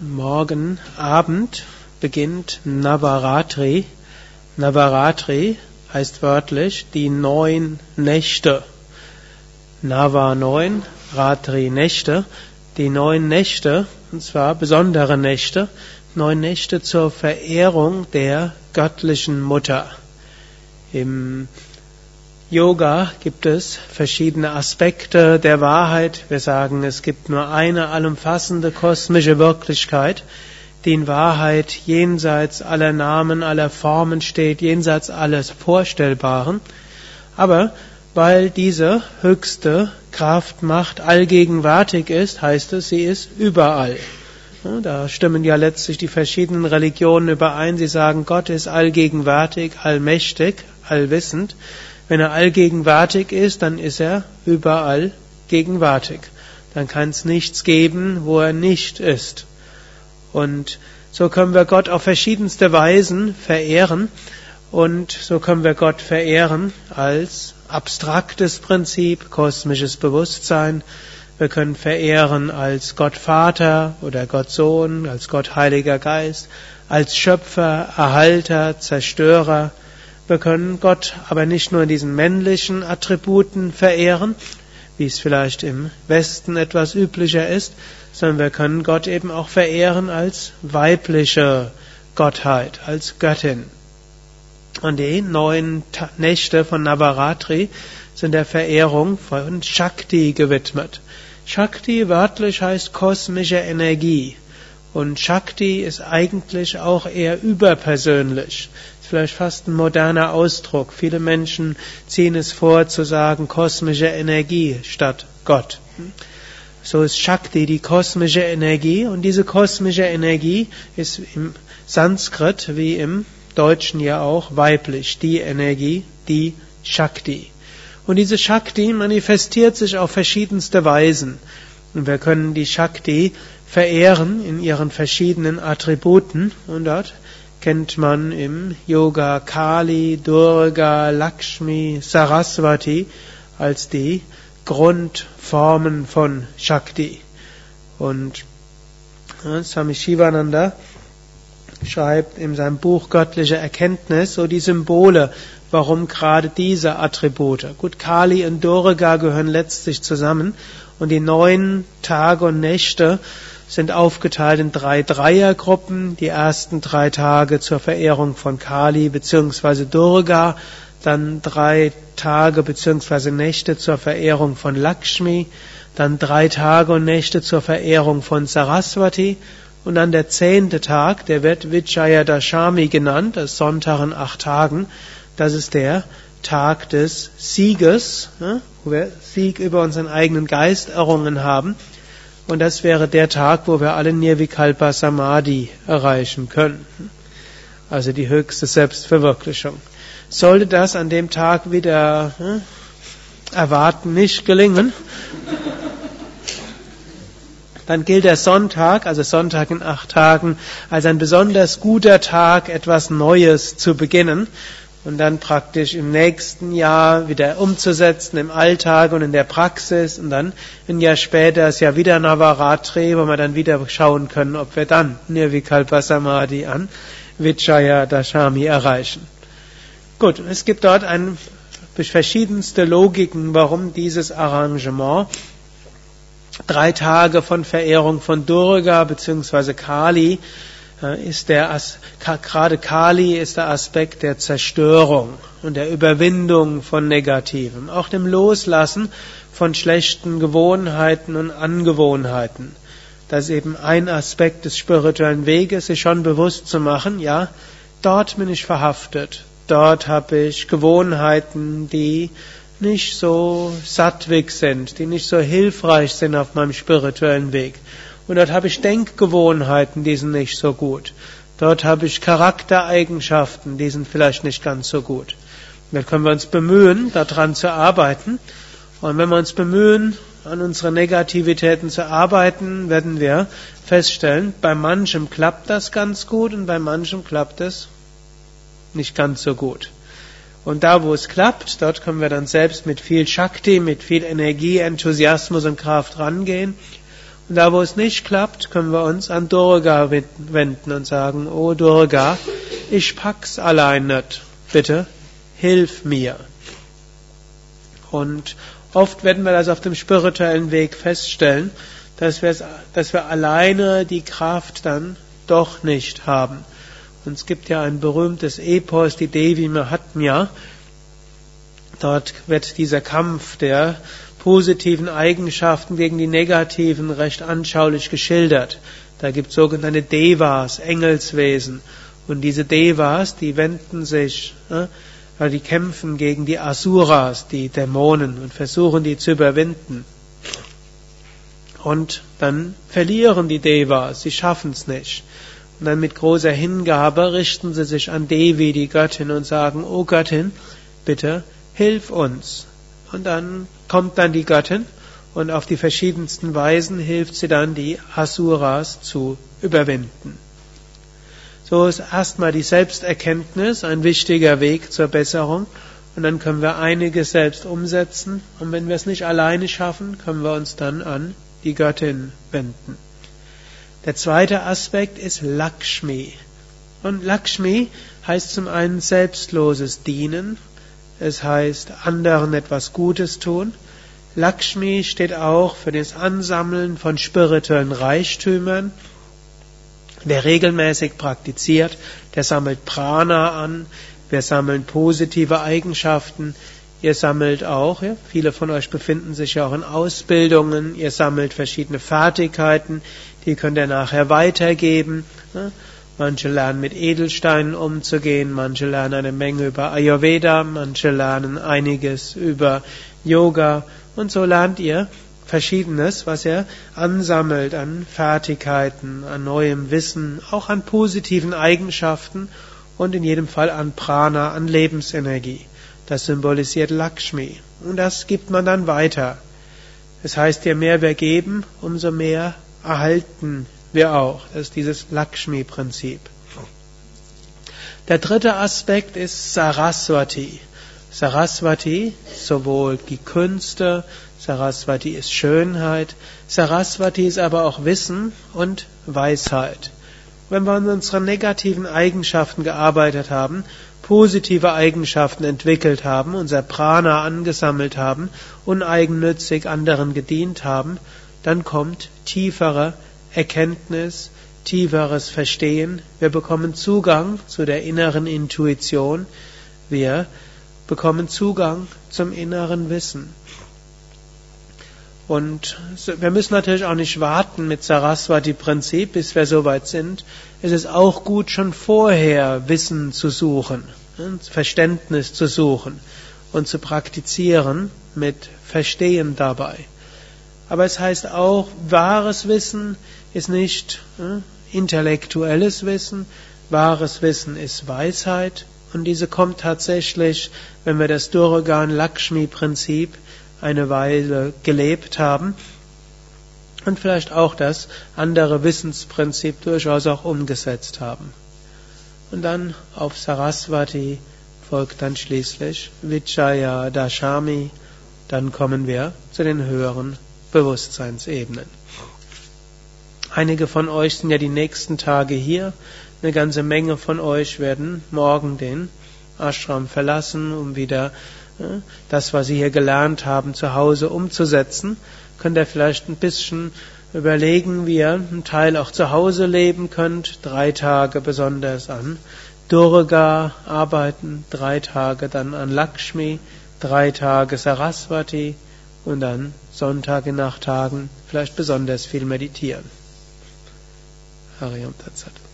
Morgen Abend beginnt Navaratri. Navaratri heißt wörtlich die neun Nächte. Nava neun, Ratri Nächte. Die neun Nächte, und zwar besondere Nächte, neun Nächte zur Verehrung der göttlichen Mutter. Im Yoga gibt es verschiedene Aspekte der Wahrheit. Wir sagen, es gibt nur eine allumfassende kosmische Wirklichkeit, die in Wahrheit jenseits aller Namen, aller Formen steht, jenseits alles Vorstellbaren. Aber weil diese höchste Kraftmacht allgegenwärtig ist, heißt es, sie ist überall. Da stimmen ja letztlich die verschiedenen Religionen überein. Sie sagen, Gott ist allgegenwärtig, allmächtig, allwissend. Wenn er allgegenwärtig ist, dann ist er überall gegenwärtig. Dann kann es nichts geben, wo er nicht ist. Und so können wir Gott auf verschiedenste Weisen verehren. Und so können wir Gott verehren als abstraktes Prinzip, kosmisches Bewusstsein. Wir können verehren als Gott Vater oder Gott Sohn, als Gott Heiliger Geist, als Schöpfer, Erhalter, Zerstörer, wir können Gott aber nicht nur in diesen männlichen Attributen verehren, wie es vielleicht im Westen etwas üblicher ist, sondern wir können Gott eben auch verehren als weibliche Gottheit, als Göttin. Und die neun Nächte von Navaratri sind der Verehrung von Shakti gewidmet. Shakti wörtlich heißt kosmische Energie. Und Shakti ist eigentlich auch eher überpersönlich. Vielleicht fast ein moderner Ausdruck. Viele Menschen ziehen es vor zu sagen kosmische Energie statt Gott. So ist Shakti die kosmische Energie und diese kosmische Energie ist im Sanskrit wie im Deutschen ja auch weiblich. Die Energie, die Shakti. Und diese Shakti manifestiert sich auf verschiedenste Weisen. Und wir können die Shakti verehren in ihren verschiedenen Attributen. Und dort kennt man im Yoga Kali, Durga, Lakshmi, Saraswati als die Grundformen von Shakti. Und Swami Shivananda schreibt in seinem Buch Göttliche Erkenntnis so die Symbole, warum gerade diese Attribute. Gut, Kali und Durga gehören letztlich zusammen und die neun Tage und Nächte sind aufgeteilt in drei Dreiergruppen. Die ersten drei Tage zur Verehrung von Kali bzw. Durga, dann drei Tage bzw. Nächte zur Verehrung von Lakshmi, dann drei Tage und Nächte zur Verehrung von Saraswati und dann der zehnte Tag, der wird Vijayadashami genannt, das Sonntag in acht Tagen. Das ist der Tag des Sieges, wo wir Sieg über unseren eigenen Geist errungen haben. Und das wäre der Tag, wo wir alle Nirvikalpa Samadhi erreichen können. Also die höchste Selbstverwirklichung. Sollte das an dem Tag wieder hm, erwarten nicht gelingen, dann gilt der Sonntag, also Sonntag in acht Tagen, als ein besonders guter Tag, etwas Neues zu beginnen und dann praktisch im nächsten Jahr wieder umzusetzen im Alltag und in der Praxis und dann ein Jahr später ist ja wieder Navaratri, wo wir dann wieder schauen können, ob wir dann Nirvikalpa Samadhi an Vijaya Dashami erreichen. Gut, es gibt dort ein, verschiedenste Logiken, warum dieses Arrangement drei Tage von Verehrung von Durga bzw. Kali ist der, gerade Kali ist der Aspekt der Zerstörung und der Überwindung von Negativem, auch dem Loslassen von schlechten Gewohnheiten und Angewohnheiten. Das ist eben ein Aspekt des spirituellen Weges, sich schon bewusst zu machen, ja, dort bin ich verhaftet, dort habe ich Gewohnheiten, die nicht so sattwig sind, die nicht so hilfreich sind auf meinem spirituellen Weg. Und dort habe ich Denkgewohnheiten, die sind nicht so gut. Dort habe ich Charaktereigenschaften, die sind vielleicht nicht ganz so gut. Und dann können wir uns bemühen, daran zu arbeiten. Und wenn wir uns bemühen, an unseren Negativitäten zu arbeiten, werden wir feststellen, bei manchem klappt das ganz gut und bei manchem klappt es nicht ganz so gut. Und da, wo es klappt, dort können wir dann selbst mit viel Shakti, mit viel Energie, Enthusiasmus und Kraft rangehen. Und da, wo es nicht klappt, können wir uns an Durga wenden und sagen, oh Durga, ich pack's allein nicht. Bitte, hilf mir. Und oft werden wir das auf dem spirituellen Weg feststellen, dass wir, dass wir alleine die Kraft dann doch nicht haben. Und es gibt ja ein berühmtes Epos, die Devi Mahatmya. Dort wird dieser Kampf der positiven Eigenschaften gegen die negativen recht anschaulich geschildert. Da gibt es sogenannte Devas, Engelswesen. Und diese Devas, die wenden sich, äh, die kämpfen gegen die Asuras, die Dämonen, und versuchen die zu überwinden. Und dann verlieren die Devas, sie schaffen es nicht. Und dann mit großer Hingabe richten sie sich an Devi, die Göttin, und sagen, O Göttin, bitte hilf uns. Und dann kommt dann die Göttin und auf die verschiedensten Weisen hilft sie dann, die Asuras zu überwinden. So ist erstmal die Selbsterkenntnis ein wichtiger Weg zur Besserung und dann können wir einiges selbst umsetzen und wenn wir es nicht alleine schaffen, können wir uns dann an die Göttin wenden. Der zweite Aspekt ist Lakshmi. Und Lakshmi heißt zum einen selbstloses Dienen, es heißt anderen etwas Gutes tun. Lakshmi steht auch für das Ansammeln von spirituellen Reichtümern. Wer regelmäßig praktiziert, der sammelt Prana an, wir sammeln positive Eigenschaften, Ihr sammelt auch, ja, viele von euch befinden sich ja auch in Ausbildungen, ihr sammelt verschiedene Fertigkeiten, die könnt ihr nachher weitergeben. Ne? Manche lernen mit Edelsteinen umzugehen, manche lernen eine Menge über Ayurveda, manche lernen einiges über Yoga und so lernt ihr Verschiedenes, was ihr ansammelt an Fertigkeiten, an neuem Wissen, auch an positiven Eigenschaften und in jedem Fall an Prana, an Lebensenergie. Das symbolisiert Lakshmi. Und das gibt man dann weiter. Das heißt, je mehr wir geben, umso mehr erhalten wir auch. Das ist dieses Lakshmi-Prinzip. Der dritte Aspekt ist Saraswati. Saraswati, sowohl die Künste, Saraswati ist Schönheit, Saraswati ist aber auch Wissen und Weisheit. Wenn wir an unseren negativen Eigenschaften gearbeitet haben, positive Eigenschaften entwickelt haben, unser Prana angesammelt haben, uneigennützig anderen gedient haben, dann kommt tiefere Erkenntnis, tieferes Verstehen. Wir bekommen Zugang zu der inneren Intuition. Wir bekommen Zugang zum inneren Wissen. Und wir müssen natürlich auch nicht warten mit Saraswati-Prinzip, bis wir soweit sind. Es ist auch gut, schon vorher Wissen zu suchen, ne, Verständnis zu suchen und zu praktizieren mit Verstehen dabei. Aber es heißt auch, wahres Wissen ist nicht ne, intellektuelles Wissen, wahres Wissen ist Weisheit und diese kommt tatsächlich, wenn wir das Durgan Lakshmi Prinzip eine Weile gelebt haben und vielleicht auch das andere Wissensprinzip durchaus auch umgesetzt haben. Und dann auf Saraswati folgt dann schließlich Vichaya Dashami, dann kommen wir zu den höheren Bewusstseinsebenen. Einige von euch sind ja die nächsten Tage hier, eine ganze Menge von euch werden morgen den Ashram verlassen, um wieder das, was Sie hier gelernt haben, zu Hause umzusetzen, könnt ihr vielleicht ein bisschen überlegen, wie ihr einen Teil auch zu Hause leben könnt, drei Tage besonders an Durga arbeiten, drei Tage dann an Lakshmi, drei Tage Saraswati und dann Sonntage nach Tagen vielleicht besonders viel meditieren. هغه هم تد سر